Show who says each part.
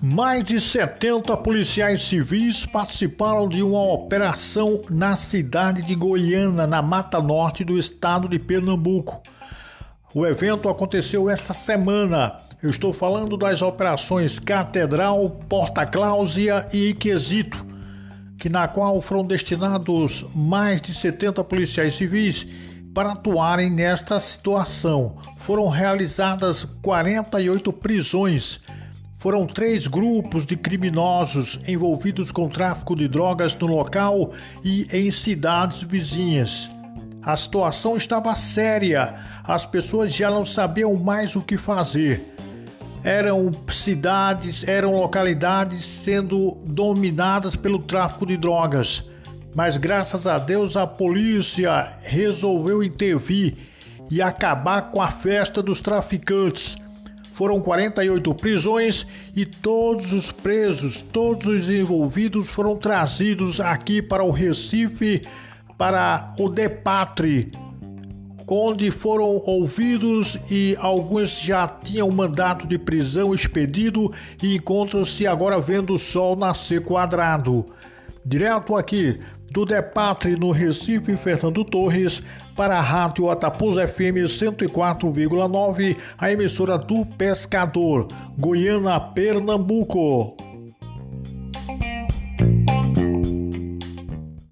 Speaker 1: Mais de 70 policiais civis participaram de uma operação na cidade de Goiânia, na Mata Norte do estado de Pernambuco. O evento aconteceu esta semana. Eu estou falando das operações Catedral, Porta Cláusia e Iquesito, que na qual foram destinados mais de 70 policiais civis para atuarem nesta situação. Foram realizadas 48 prisões foram três grupos de criminosos envolvidos com tráfico de drogas no local e em cidades vizinhas. A situação estava séria, as pessoas já não sabiam mais o que fazer. Eram cidades, eram localidades sendo dominadas pelo tráfico de drogas. Mas graças a Deus a polícia resolveu intervir e acabar com a festa dos traficantes foram 48 prisões e todos os presos, todos os envolvidos foram trazidos aqui para o Recife, para o Depatre, onde foram ouvidos e alguns já tinham mandato de prisão expedido e encontram-se agora vendo o sol nascer quadrado. Direto aqui do Depatre no Recife, Fernando Torres, para a Rádio Atapuz FM 104,9, a emissora do Pescador, Goiânia, Pernambuco.